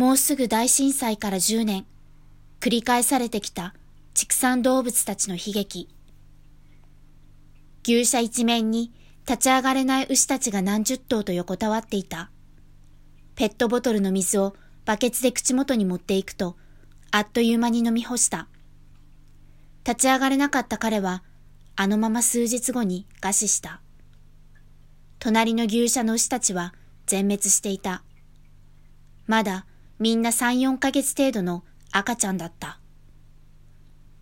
もうすぐ大震災から10年、繰り返されてきた畜産動物たちの悲劇。牛舎一面に立ち上がれない牛たちが何十頭と横たわっていた。ペットボトルの水をバケツで口元に持っていくと、あっという間に飲み干した。立ち上がれなかった彼は、あのまま数日後に餓死した。隣の牛舎の牛たちは全滅していた。まだみんな3、4ヶ月程度の赤ちゃんだった。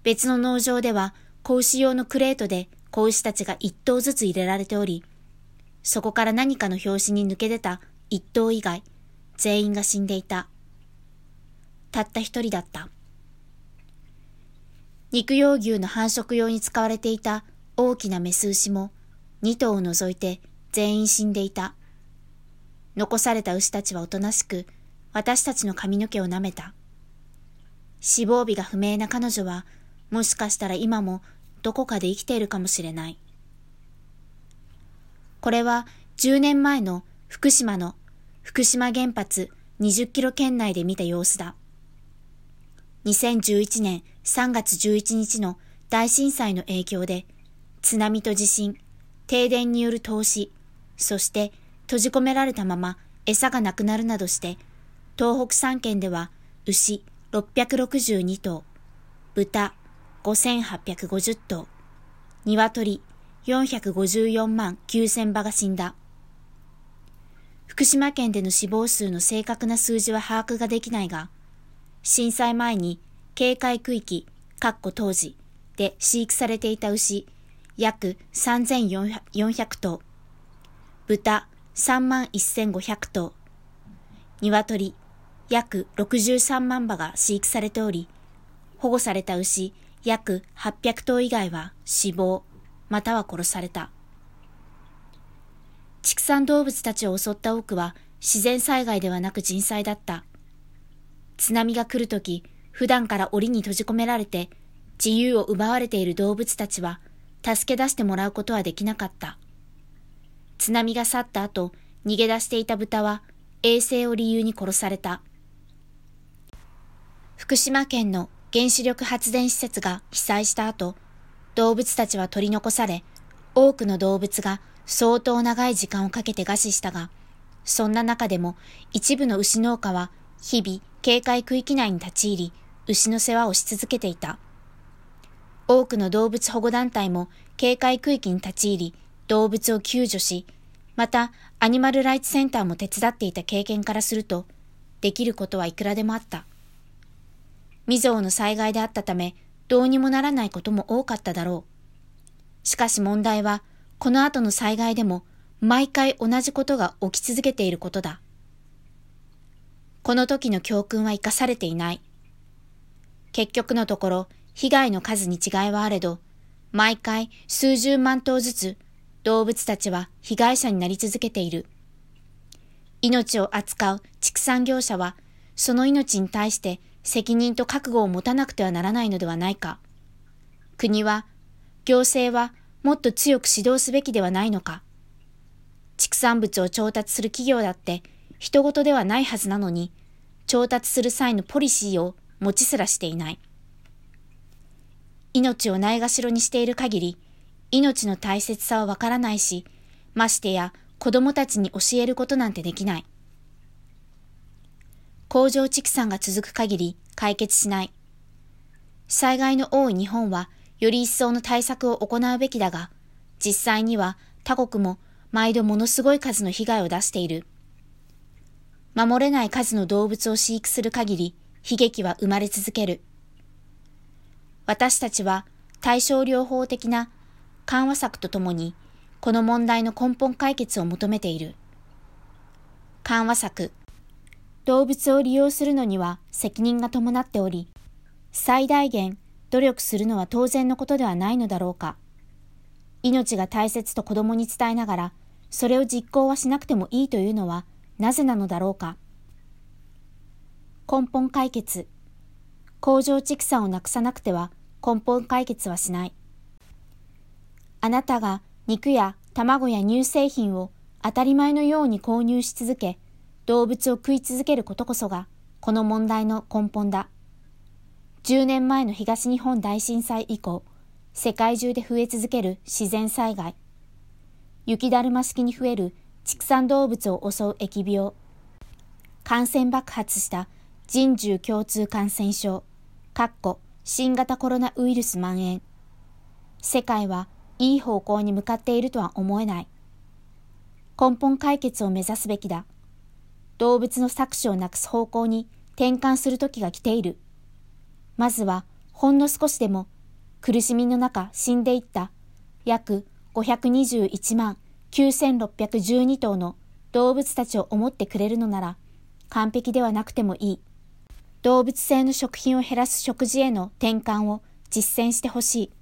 別の農場では子牛用のクレートで子牛たちが一頭ずつ入れられており、そこから何かの拍子に抜け出た一頭以外、全員が死んでいた。たった一人だった。肉用牛の繁殖用に使われていた大きなメス牛も二頭を除いて全員死んでいた。残された牛たちはおとなしく私たちの髪の毛を舐めた。死亡日が不明な彼女はもしかしたら今もどこかで生きているかもしれない。これは10年前の福島の福島原発20キロ圏内で見た様子だ。2011年3月11日の大震災の影響で津波と地震、停電による投資、そして閉じ込められたまま餌がなくなるなどして東北3県では牛662頭、豚5850頭、鶏454万9000羽が死んだ。福島県での死亡数の正確な数字は把握ができないが、震災前に警戒区域、かっこ当時で飼育されていた牛約3400頭、豚3万1500頭、鶏約63万羽が飼育されており、保護された牛約800頭以外は死亡、または殺された。畜産動物たちを襲った多くは自然災害ではなく人災だった。津波が来るとき、普段から檻に閉じ込められて自由を奪われている動物たちは助け出してもらうことはできなかった。津波が去った後、逃げ出していた豚は衛生を理由に殺された。福島県の原子力発電施設が被災した後、動物たちは取り残され、多くの動物が相当長い時間をかけて餓死したが、そんな中でも一部の牛農家は日々警戒区域内に立ち入り、牛の世話をし続けていた。多くの動物保護団体も警戒区域に立ち入り、動物を救助し、またアニマルライツセンターも手伝っていた経験からすると、できることはいくらでもあった。未曾有の災害であったため、どうにもならないことも多かっただろう。しかし問題は、この後の災害でも、毎回同じことが起き続けていることだ。この時の教訓は生かされていない。結局のところ、被害の数に違いはあれど、毎回数十万頭ずつ動物たちは被害者になり続けている。命を扱う畜産業者は、その命に対して責任と覚悟を持たなくてはならないのではないか。国は、行政はもっと強く指導すべきではないのか。畜産物を調達する企業だって人事ではないはずなのに、調達する際のポリシーを持ちすらしていない。命をないがしろにしている限り、命の大切さはわからないし、ましてや子供たちに教えることなんてできない。工場畜産が続く限り解決しない。災害の多い日本はより一層の対策を行うべきだが、実際には他国も毎度ものすごい数の被害を出している。守れない数の動物を飼育する限り悲劇は生まれ続ける。私たちは対症療法的な緩和策とともにこの問題の根本解決を求めている。緩和策動物を利用するのには責任が伴っており、最大限努力するのは当然のことではないのだろうか。命が大切と子供に伝えながら、それを実行はしなくてもいいというのはなぜなのだろうか。根本解決。工場畜産をなくさなくては根本解決はしない。あなたが肉や卵や乳製品を当たり前のように購入し続け、動物を食い続けることこそがこの問題の根本だ。10年前の東日本大震災以降、世界中で増え続ける自然災害。雪だるま式に増える畜産動物を襲う疫病。感染爆発した人獣共通感染症、かっこ新型コロナウイルス蔓延。世界はいい方向に向かっているとは思えない。根本解決を目指すべきだ。動物の搾取をなくす方向に転換する時が来ている。まずは、ほんの少しでも、苦しみの中死んでいった約521万9612頭の動物たちを思ってくれるのなら、完璧ではなくてもいい。動物性の食品を減らす食事への転換を実践してほしい。